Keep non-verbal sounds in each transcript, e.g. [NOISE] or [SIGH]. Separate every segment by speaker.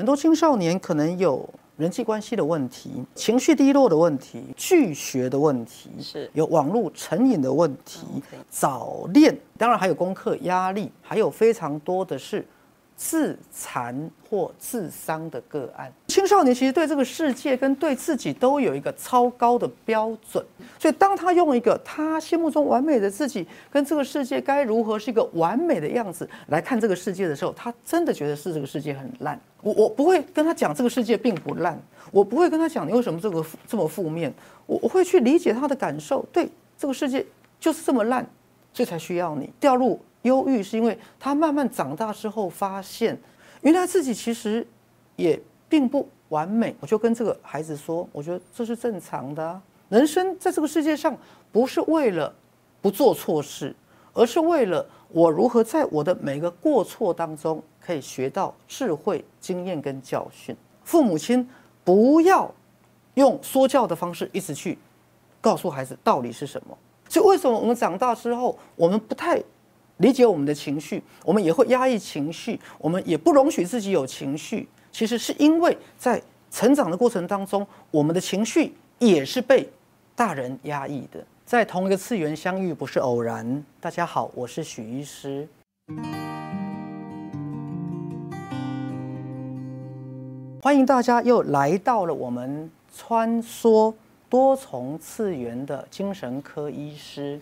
Speaker 1: 很多青少年可能有人际关系的问题、情绪低落的问题、拒学的问题，
Speaker 2: 是
Speaker 1: 有网络成瘾的问题、早恋，当然还有功课压力，还有非常多的是。自残或自伤的个案，青少年其实对这个世界跟对自己都有一个超高的标准，所以当他用一个他心目中完美的自己跟这个世界该如何是一个完美的样子来看这个世界的时候，他真的觉得是这个世界很烂。我我不会跟他讲这个世界并不烂，我不会跟他讲你为什么这个这么负面，我我会去理解他的感受，对这个世界就是这么烂，所以才需要你掉入。忧郁是因为他慢慢长大之后发现，原来自己其实也并不完美。我就跟这个孩子说，我觉得这是正常的。人生在这个世界上，不是为了不做错事，而是为了我如何在我的每个过错当中可以学到智慧、经验跟教训。父母亲不要用说教的方式一直去告诉孩子道理是什么。所以为什么我们长大之后，我们不太？理解我们的情绪，我们也会压抑情绪，我们也不容许自己有情绪。其实是因为在成长的过程当中，我们的情绪也是被大人压抑的。在同一个次元相遇不是偶然。大家好，我是许医师，欢迎大家又来到了我们穿梭多重次元的精神科医师。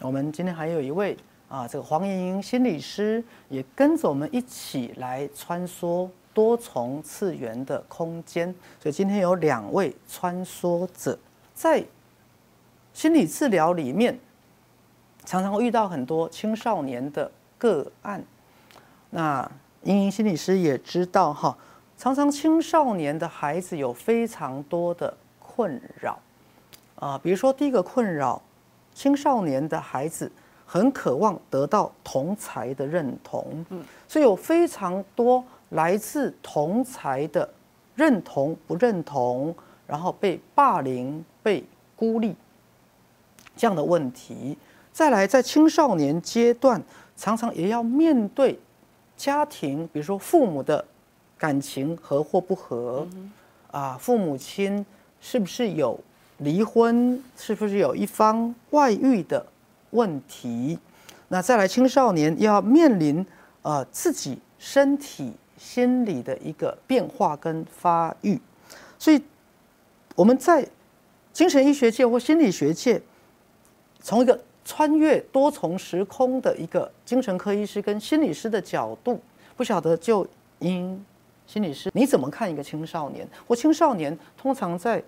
Speaker 1: 我们今天还有一位。啊，这个黄莹莹心理师也跟着我们一起来穿梭多重次元的空间，所以今天有两位穿梭者在心理治疗里面，常常会遇到很多青少年的个案。那英英心理师也知道哈，常常青少年的孩子有非常多的困扰啊，比如说第一个困扰，青少年的孩子。很渴望得到同才的认同，嗯，所以有非常多来自同才的认同不认同，然后被霸凌、被孤立这样的问题。再来，在青少年阶段，常常也要面对家庭，比如说父母的感情和或不和，啊，父母亲是不是有离婚，是不是有一方外遇的？问题，那再来青少年要面临呃自己身体心理的一个变化跟发育，所以我们在精神医学界或心理学界，从一个穿越多重时空的一个精神科医师跟心理师的角度，不晓得就因心理师你怎么看一个青少年或青少年通常在。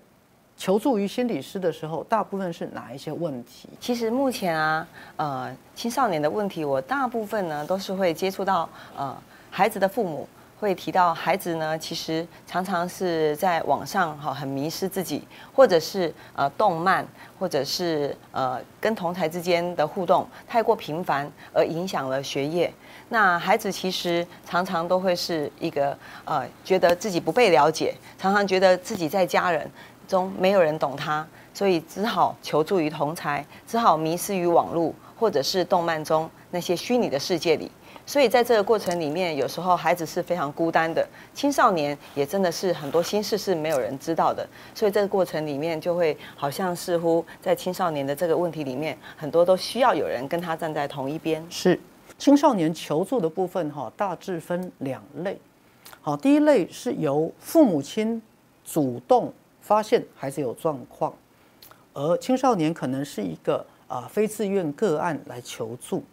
Speaker 1: 求助于心理师的时候，大部分是哪一些问题？
Speaker 2: 其实目前啊，呃，青少年的问题，我大部分呢都是会接触到呃孩子的父母，会提到孩子呢，其实常常是在网上哈很迷失自己，或者是呃动漫，或者是呃跟同台之间的互动太过频繁，而影响了学业。那孩子其实常常都会是一个呃觉得自己不被了解，常常觉得自己在家人。中没有人懂他，所以只好求助于同才，只好迷失于网络或者是动漫中那些虚拟的世界里。所以在这个过程里面，有时候孩子是非常孤单的，青少年也真的是很多心事是没有人知道的。所以这个过程里面，就会好像似乎在青少年的这个问题里面，很多都需要有人跟他站在同一边。
Speaker 1: 是青少年求助的部分哈，大致分两类。好，第一类是由父母亲主动。发现孩子有状况，而青少年可能是一个啊非自愿个案来求助，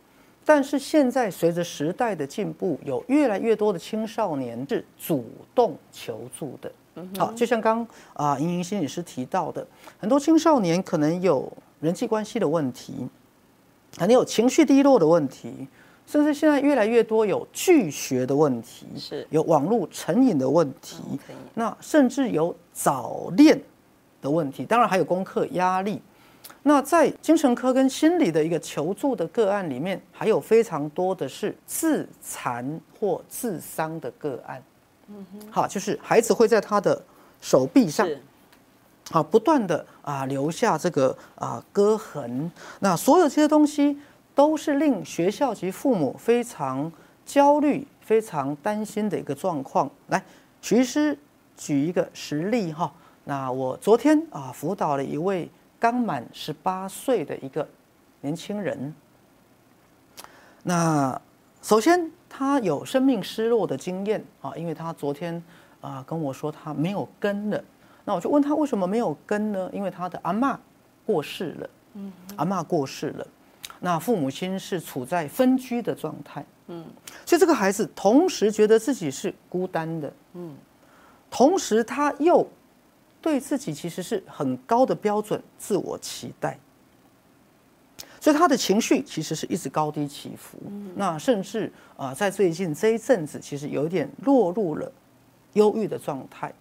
Speaker 1: 但是现在随着时代的进步，有越来越多的青少年是主动求助的。好，就像刚啊莹莹心理师提到的，很多青少年可能有人际关系的问题，可能有情绪低落的问题。甚至现在越来越多有拒学的问题，
Speaker 2: 是
Speaker 1: 有网络成瘾的问题，那甚至有早恋的问题，当然还有功课压力。那在精神科跟心理的一个求助的个案里面，还有非常多的是自残或自伤的个案。嗯哼，好，就是孩子会在他的手臂上，好不断的啊留下这个啊割痕。那所有这些东西。都是令学校及父母非常焦虑、非常担心的一个状况。来，徐医师举一个实例哈，那我昨天啊辅导了一位刚满十八岁的一个年轻人，那首先他有生命失落的经验啊，因为他昨天啊跟我说他没有根了，那我就问他为什么没有根呢？因为他的阿妈过世了，嗯，阿妈过世了，那父母亲是处在分居的状态，嗯，所以这个孩子同时觉得自己是孤单的，嗯，同时他又对自己其实是很高的标准自我期待。所以他的情绪其实是一直高低起伏，那甚至啊，在最近这一阵子，其实有点落入了忧郁的状态。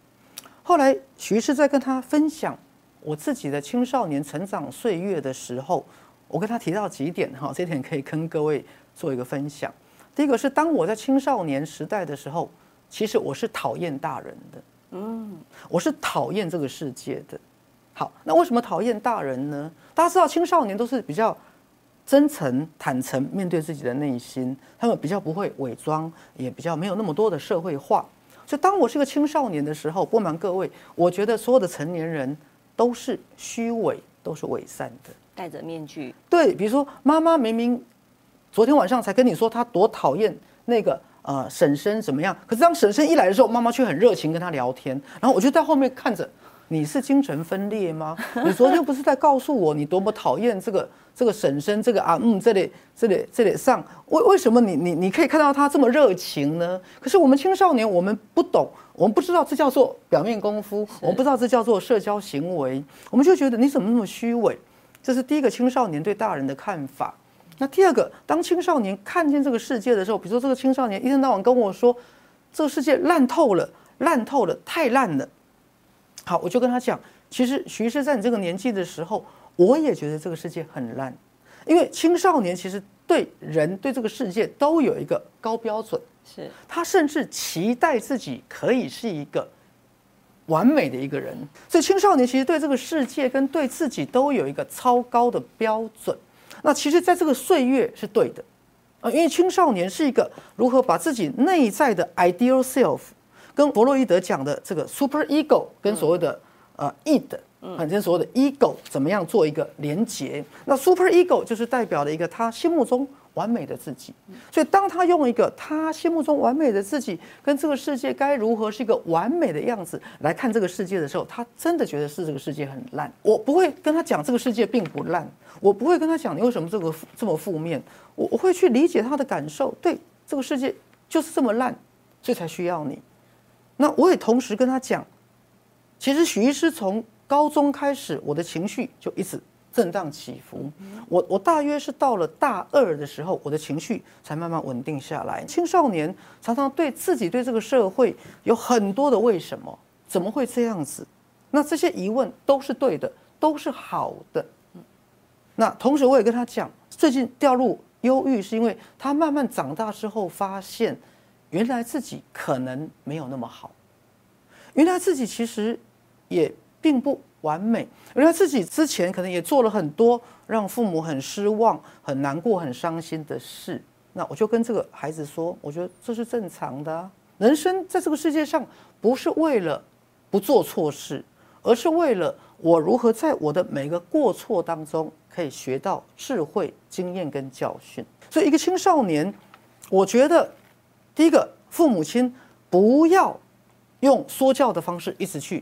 Speaker 1: 后来徐师在跟他分享我自己的青少年成长岁月的时候，我跟他提到几点哈，这点可以跟各位做一个分享。第一个是，当我在青少年时代的时候，其实我是讨厌大人的，嗯，我是讨厌这个世界的。好，那为什么讨厌大人呢？大家知道青少年都是比较。真诚、坦诚面对自己的内心，他们比较不会伪装，也比较没有那么多的社会化。所以，当我是个青少年的时候，不瞒各位，我觉得所有的成年人都是虚伪，都是伪善的，
Speaker 2: 戴着面具。
Speaker 1: 对，比如说妈妈明明昨天晚上才跟你说她多讨厌那个呃婶婶怎么样，可是当婶婶一来的时候，妈妈却很热情跟她聊天，然后我就在后面看着。你是精神分裂吗？[LAUGHS] 你昨天不是在告诉我你多么讨厌这个这个婶婶这个啊嗯这里这里这里上为为什么你你你可以看到他这么热情呢？可是我们青少年我们不懂，我们不知道这叫做表面功夫，我们不知道这叫做社交行为，我们就觉得你怎么那么虚伪？这是第一个青少年对大人的看法。那第二个，当青少年看见这个世界的时候，比如说这个青少年一天到晚跟我说这个世界烂透了，烂透了，太烂了。好，我就跟他讲，其实徐师在你这个年纪的时候，我也觉得这个世界很烂，因为青少年其实对人对这个世界都有一个高标准，
Speaker 2: 是
Speaker 1: 他甚至期待自己可以是一个完美的一个人，所以青少年其实对这个世界跟对自己都有一个超高的标准。那其实，在这个岁月是对的，啊，因为青少年是一个如何把自己内在的 ideal self。跟弗洛伊德讲的这个 super ego 跟所谓的呃 id，反正所谓的 ego 怎么样做一个连结？那 super ego 就是代表了一个他心目中完美的自己。所以当他用一个他心目中完美的自己跟这个世界该如何是一个完美的样子来看这个世界的时候，他真的觉得是这个世界很烂。我不会跟他讲这个世界并不烂，我不会跟他讲你为什么这个这么负面，我我会去理解他的感受。对，这个世界就是这么烂，所以才需要你。那我也同时跟他讲，其实许医师从高中开始，我的情绪就一直震荡起伏。我我大约是到了大二的时候，我的情绪才慢慢稳定下来。青少年常常对自己对这个社会有很多的为什么，怎么会这样子？那这些疑问都是对的，都是好的。那同时我也跟他讲，最近掉入忧郁，是因为他慢慢长大之后发现。原来自己可能没有那么好，原来自己其实也并不完美，原来自己之前可能也做了很多让父母很失望、很难过、很伤心的事。那我就跟这个孩子说，我觉得这是正常的。人生在这个世界上，不是为了不做错事，而是为了我如何在我的每个过错当中可以学到智慧、经验跟教训。所以，一个青少年，我觉得。第一个，父母亲不要用说教的方式一直去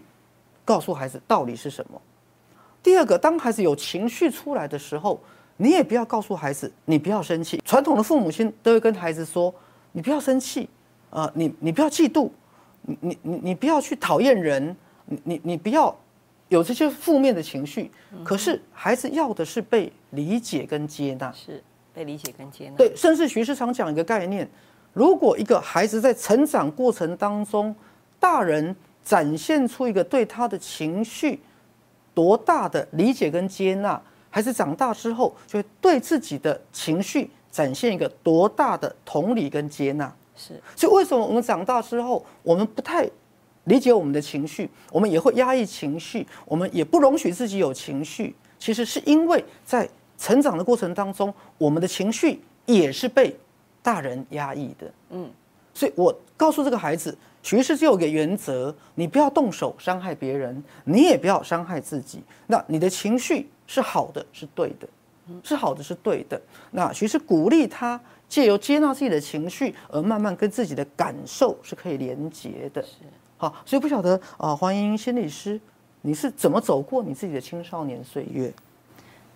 Speaker 1: 告诉孩子道理是什么。第二个，当孩子有情绪出来的时候，你也不要告诉孩子你不要生气。传统的父母亲都会跟孩子说：“你不要生气，啊，你你不要嫉妒，你你你你不要去讨厌人，你你你不要有这些负面的情绪。”可是孩子要的是被理解跟接纳，
Speaker 2: 是被理解跟接纳。
Speaker 1: 对，甚至徐师常讲一个概念。如果一个孩子在成长过程当中，大人展现出一个对他的情绪多大的理解跟接纳，还是长大之后就会对自己的情绪展现一个多大的同理跟接纳。
Speaker 2: 是，
Speaker 1: 所以为什么我们长大之后，我们不太理解我们的情绪，我们也会压抑情绪，我们也不容许自己有情绪，其实是因为在成长的过程当中，我们的情绪也是被。大人压抑的，嗯，所以我告诉这个孩子，学士就有个原则，你不要动手伤害别人，你也不要伤害自己。那你的情绪是好的，是对的，是好的，是对的。那学士鼓励他。借由接纳自己的情绪，而慢慢跟自己的感受是可以连接的。是，好，所以不晓得啊，黄莹莹心理师，你是怎么走过你自己的青少年岁月？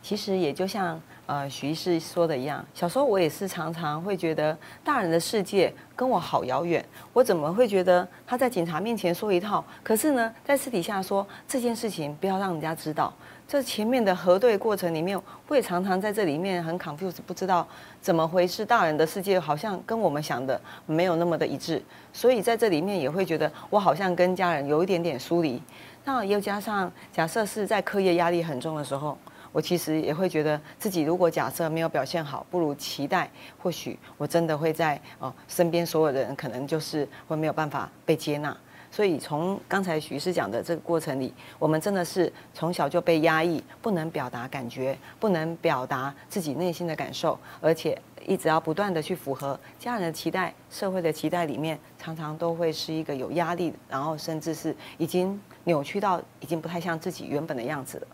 Speaker 2: 其实也就像呃徐医师说的一样，小时候我也是常常会觉得大人的世界跟我好遥远，我怎么会觉得他在警察面前说一套，可是呢，在私底下说这件事情不要让人家知道。这前面的核对过程里面，会常常在这里面很 c o n f u s e 不知道怎么回事。大人的世界好像跟我们想的没有那么的一致，所以在这里面也会觉得我好像跟家人有一点点疏离。那又加上假设是在课业压力很重的时候，我其实也会觉得自己如果假设没有表现好，不如期待，或许我真的会在哦身边所有的人可能就是会没有办法被接纳。所以从刚才徐师讲的这个过程里，我们真的是从小就被压抑，不能表达感觉，不能表达自己内心的感受，而且一直要不断的去符合家人的期待、社会的期待里面，常常都会是一个有压力，然后甚至是已经扭曲到已经不太像自己原本的样子了。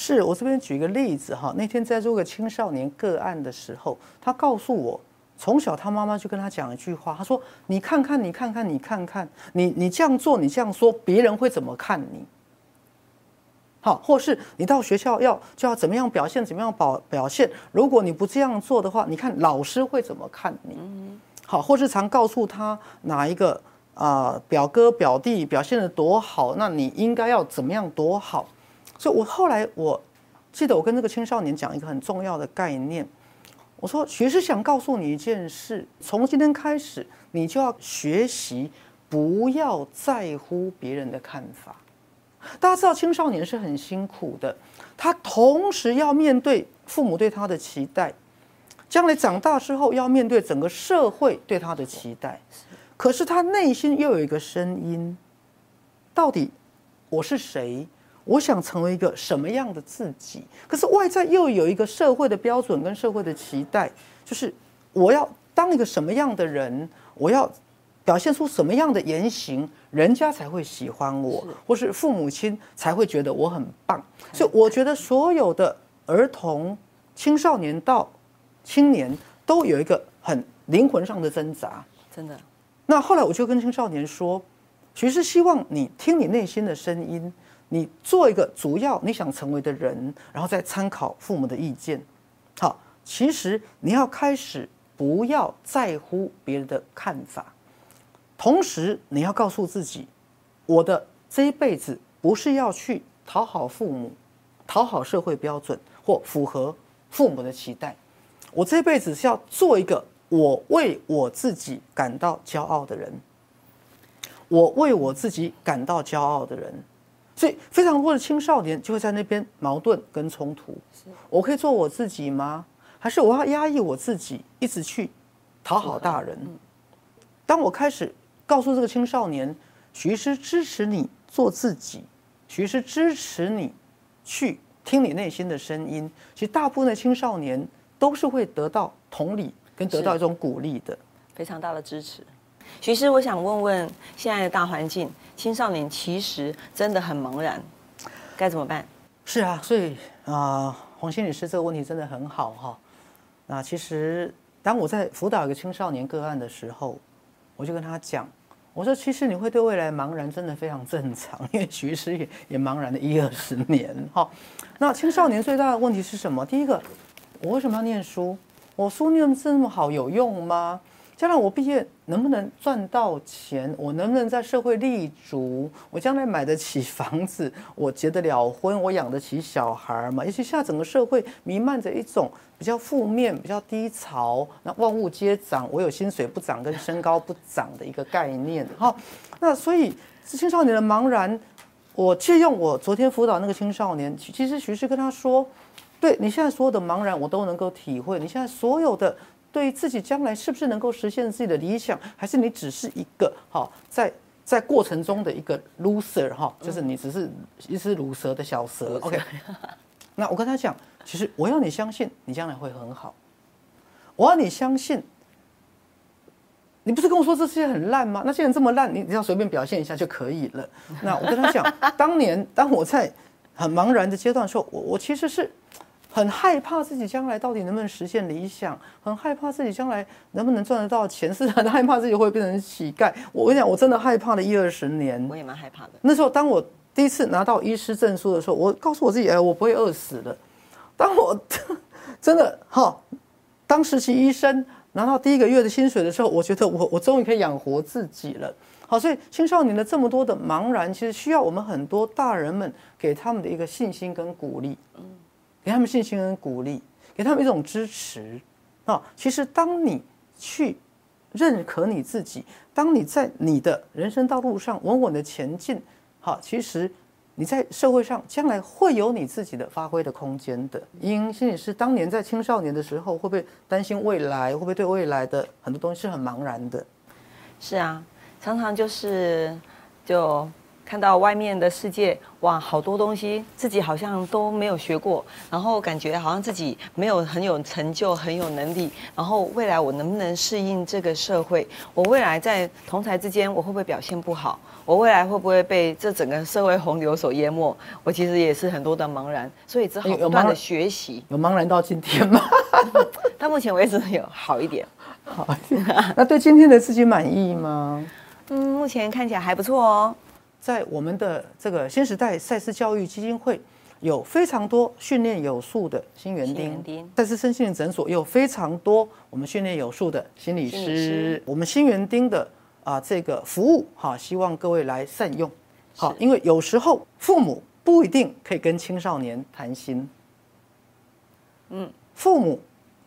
Speaker 1: 是我这边举一个例子哈，那天在做个青少年个案的时候，他告诉我。从小，他妈妈就跟他讲一句话，他说：“你看看，你看看，你看看，你你这样做，你这样说，别人会怎么看你？好，或是你到学校要就要怎么样表现，怎么样表表现？如果你不这样做的话，你看老师会怎么看你？好，或是常告诉他哪一个啊表哥表弟表现的多好，那你应该要怎么样多好？所以我后来我记得我跟这个青少年讲一个很重要的概念。”我说，学师想告诉你一件事：从今天开始，你就要学习，不要在乎别人的看法。大家知道，青少年是很辛苦的，他同时要面对父母对他的期待，将来长大之后要面对整个社会对他的期待。可是他内心又有一个声音：到底我是谁？我想成为一个什么样的自己？可是外在又有一个社会的标准跟社会的期待，就是我要当一个什么样的人，我要表现出什么样的言行，人家才会喜欢我，或是父母亲才会觉得我很棒。所以我觉得所有的儿童、青少年到青年都有一个很灵魂上的挣扎，
Speaker 2: 真的。
Speaker 1: 那后来我就跟青少年说，其实希望你听你内心的声音。你做一个主要你想成为的人，然后再参考父母的意见。好，其实你要开始不要在乎别人的看法，同时你要告诉自己，我的这一辈子不是要去讨好父母、讨好社会标准或符合父母的期待，我这辈子是要做一个我为我自己感到骄傲的人，我为我自己感到骄傲的人。所以非常多的青少年就会在那边矛盾跟冲突。我可以做我自己吗？还是我要压抑我自己，一直去讨好大人？当我开始告诉这个青少年，徐师支持你做自己，徐师支持你去听你内心的声音。其实大部分的青少年都是会得到同理跟得到一种鼓励的，
Speaker 2: 非常大的支持。徐师，我想问问现在的大环境。青少年其实真的很茫然，该怎么办？
Speaker 1: 是啊，所以啊，黄心女士这个问题真的很好哈。那其实当我在辅导一个青少年个案的时候，我就跟他讲，我说其实你会对未来茫然，真的非常正常，因为徐师也也茫然了一二十年哈。那青少年最大的问题是什么？第一个，我为什么要念书？我书念这么好，有用吗？将来我毕业能不能赚到钱？我能不能在社会立足？我将来买得起房子？我结得了婚？我养得起小孩吗？尤其现在整个社会弥漫着一种比较负面、比较低潮，那万物皆涨，我有薪水不涨跟身高不涨的一个概念。[LAUGHS] 好，那所以青少年的茫然，我借用我昨天辅导那个青少年，其实徐师跟他说，对你现在所有的茫然，我都能够体会。你现在所有的。对自己将来是不是能够实现自己的理想，还是你只是一个哈在在过程中的一个 loser 哈，就是你只是一只乳蛇的小蛇。OK，那我跟他讲，其实我要你相信你将来会很好，我要你相信你不是跟我说这世界很烂吗？那些人这么烂，你只要随便表现一下就可以了。那我跟他讲，当年当我在很茫然的阶段的时候，我我其实是很害怕自己将来到底能不能实现理想，很害怕自己将来能不能赚得到钱，[LAUGHS] 是很害怕自己会变成乞丐。我跟你讲，我真的害怕了一二十年。
Speaker 2: 我也蛮害怕的。
Speaker 1: 那时候，当我第一次拿到医师证书的时候，我告诉我自己，哎，我不会饿死的。当我 [LAUGHS] 真的哈，当实习医生。拿到第一个月的薪水的时候，我觉得我我终于可以养活自己了。好，所以青少年的这么多的茫然，其实需要我们很多大人们给他们的一个信心跟鼓励，嗯，给他们信心跟鼓励，给他们一种支持。啊，其实当你去认可你自己，当你在你的人生道路上稳稳的前进，好，其实。你在社会上将来会有你自己的发挥的空间的。因心理师当年在青少年的时候，会不会担心未来？会不会对未来的很多东西是很茫然的？
Speaker 2: 是啊，常常就是就。看到外面的世界，哇，好多东西自己好像都没有学过，然后感觉好像自己没有很有成就、很有能力，然后未来我能不能适应这个社会？我未来在同才之间，我会不会表现不好？我未来会不会被这整个社会洪流所淹没？我其实也是很多的茫然，所以只好不断的学习。
Speaker 1: 有茫然到今天吗？
Speaker 2: 到目前为止有好一点，
Speaker 1: 好一点。[LAUGHS] [LAUGHS] 那对今天的自己满意吗？
Speaker 2: 嗯，目前看起来还不错哦。
Speaker 1: 在我们的这个新时代赛事教育基金会，有非常多训练有素的新园丁，赛事身心灵诊所有非常多我们训练有素的心理师，我们新园丁的啊这个服务哈，希望各位来善用。好，因为有时候父母不一定可以跟青少年谈心，嗯，父母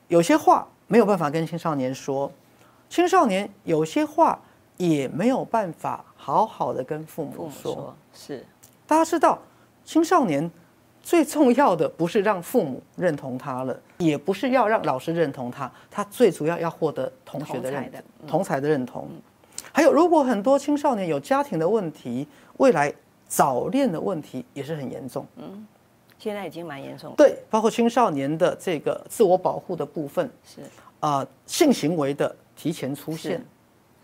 Speaker 1: 有些话没有办法跟青少年说，青少年有些话也没有办法。好好的跟父母说，
Speaker 2: 是，
Speaker 1: 大家知道，青少年最重要的不是让父母认同他了，也不是要让老师认同他，他最主要要获得同学的认同同才的认同。还有，如果很多青少年有家庭的问题，未来早恋的问题也是很严重。嗯，
Speaker 2: 现在已经蛮严重。
Speaker 1: 对，包括青少年的这个自我保护的部分，
Speaker 2: 是
Speaker 1: 啊，性行为的提前出现，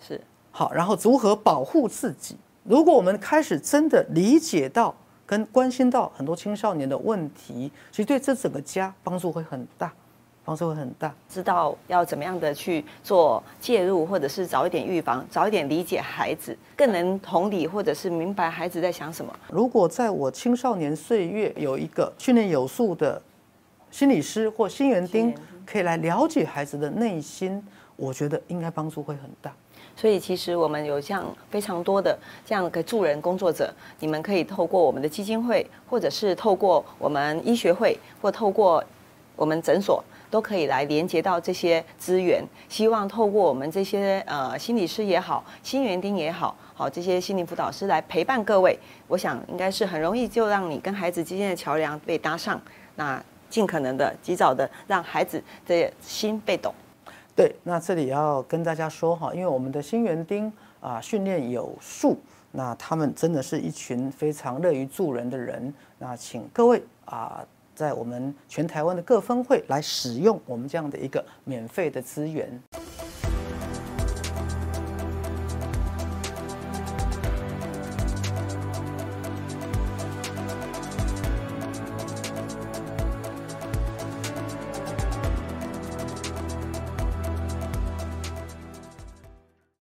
Speaker 2: 是。
Speaker 1: 好，然后如何保护自己？如果我们开始真的理解到跟关心到很多青少年的问题，其实对这整个家帮助会很大，帮助会很大。
Speaker 2: 知道要怎么样的去做介入，或者是早一点预防，早一点理解孩子，更能同理或者是明白孩子在想什么。
Speaker 1: 如果在我青少年岁月有一个训练有素的心理师或心园丁，可以来了解孩子的内心，我觉得应该帮助会很大。
Speaker 2: 所以，其实我们有这样非常多的这样的助人工作者，你们可以透过我们的基金会，或者是透过我们医学会，或透过我们诊所，都可以来连接到这些资源。希望透过我们这些呃心理师也好，心园丁也好，好这些心理辅导师来陪伴各位，我想应该是很容易就让你跟孩子之间的桥梁被搭上，那尽可能的及早的让孩子的心被懂。
Speaker 1: 对，那这里要跟大家说哈，因为我们的新园丁啊训练有素，那他们真的是一群非常乐于助人的人。那请各位啊，在我们全台湾的各分会来使用我们这样的一个免费的资源。